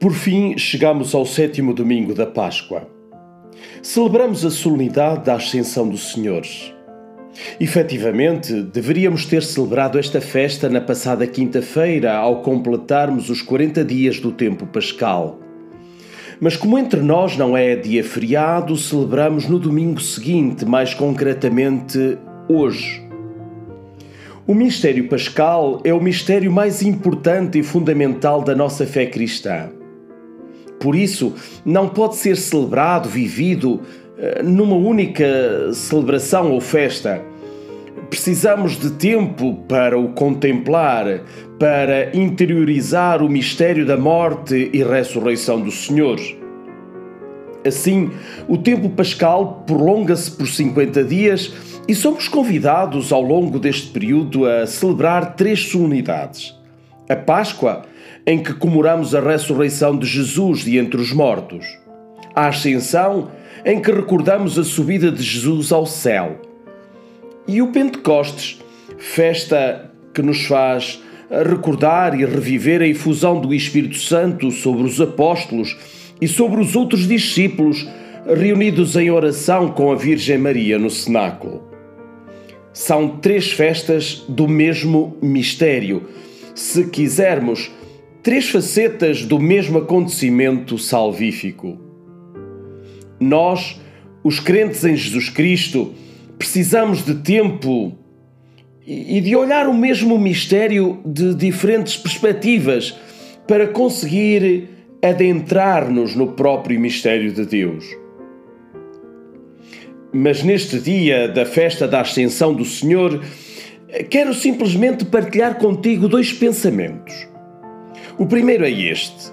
Por fim, chegamos ao sétimo domingo da Páscoa. Celebramos a solenidade da Ascensão dos Senhores. Efetivamente, deveríamos ter celebrado esta festa na passada quinta-feira, ao completarmos os 40 dias do tempo pascal. Mas, como entre nós não é dia feriado, celebramos no domingo seguinte, mais concretamente hoje. O mistério pascal é o mistério mais importante e fundamental da nossa fé cristã. Por isso, não pode ser celebrado, vivido eh, numa única celebração ou festa. Precisamos de tempo para o contemplar, para interiorizar o mistério da morte e ressurreição do Senhor. Assim, o tempo pascal prolonga-se por 50 dias e somos convidados ao longo deste período a celebrar três solenidades: a Páscoa, em que comemoramos a ressurreição de Jesus de entre os mortos, a Ascensão, em que recordamos a subida de Jesus ao céu, e o Pentecostes, festa que nos faz recordar e reviver a efusão do Espírito Santo sobre os apóstolos e sobre os outros discípulos reunidos em oração com a Virgem Maria no cenáculo. São três festas do mesmo mistério. Se quisermos, três facetas do mesmo acontecimento salvífico. Nós, os crentes em Jesus Cristo, precisamos de tempo e de olhar o mesmo mistério de diferentes perspectivas para conseguir adentrar-nos no próprio mistério de Deus. Mas neste dia da festa da Ascensão do Senhor, quero simplesmente partilhar contigo dois pensamentos. O primeiro é este.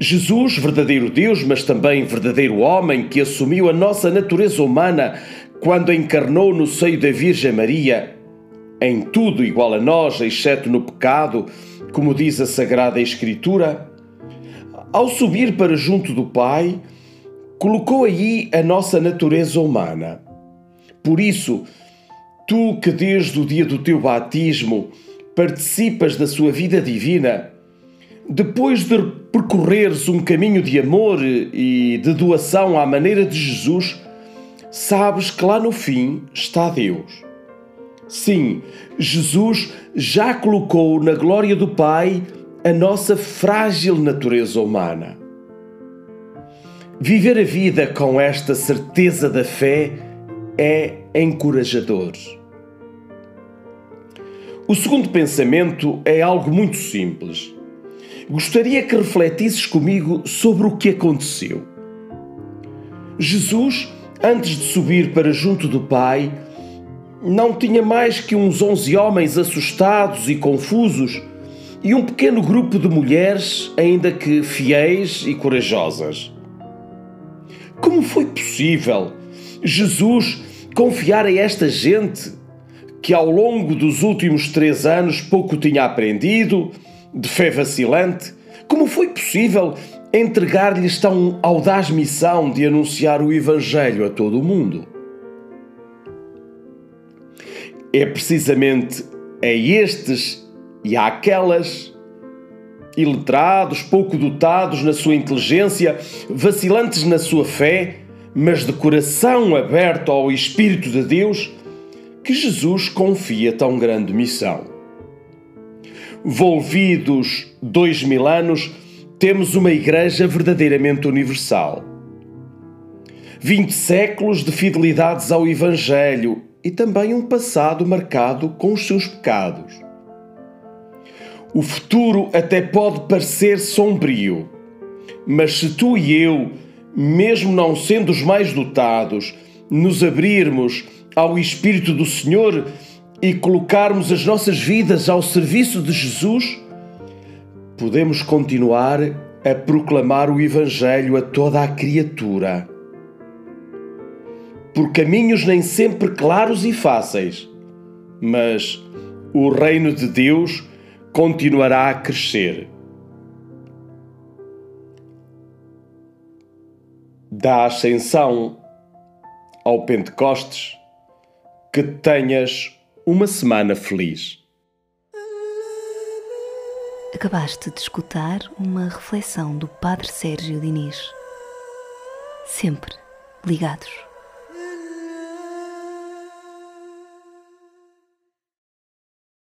Jesus, verdadeiro Deus, mas também verdadeiro homem, que assumiu a nossa natureza humana quando encarnou no seio da Virgem Maria, em tudo igual a nós, exceto no pecado, como diz a Sagrada Escritura, ao subir para junto do Pai, colocou aí a nossa natureza humana. Por isso, tu que desde o dia do teu batismo participas da sua vida divina, depois de percorreres um caminho de amor e de doação à maneira de Jesus, sabes que lá no fim está Deus. Sim, Jesus já colocou na glória do Pai a nossa frágil natureza humana. Viver a vida com esta certeza da fé é encorajador. O segundo pensamento é algo muito simples gostaria que refletisses comigo sobre o que aconteceu. Jesus, antes de subir para junto do Pai, não tinha mais que uns onze homens assustados e confusos e um pequeno grupo de mulheres, ainda que fiéis e corajosas. Como foi possível Jesus confiar a esta gente que ao longo dos últimos três anos pouco tinha aprendido de fé vacilante, como foi possível entregar-lhes tão audaz missão de anunciar o Evangelho a todo o mundo? É precisamente a estes e àquelas iletrados, pouco dotados na sua inteligência, vacilantes na sua fé, mas de coração aberto ao Espírito de Deus, que Jesus confia tão grande missão volvidos dois mil anos, temos uma Igreja verdadeiramente universal. Vinte séculos de fidelidades ao Evangelho e também um passado marcado com os seus pecados. O futuro até pode parecer sombrio, mas se tu e eu, mesmo não sendo os mais dotados, nos abrirmos ao Espírito do Senhor, e colocarmos as nossas vidas ao serviço de Jesus, podemos continuar a proclamar o Evangelho a toda a criatura. Por caminhos nem sempre claros e fáceis, mas o reino de Deus continuará a crescer. Da Ascensão ao Pentecostes, que tenhas uma semana feliz. Acabaste de escutar uma reflexão do Padre Sérgio Diniz. Sempre ligados.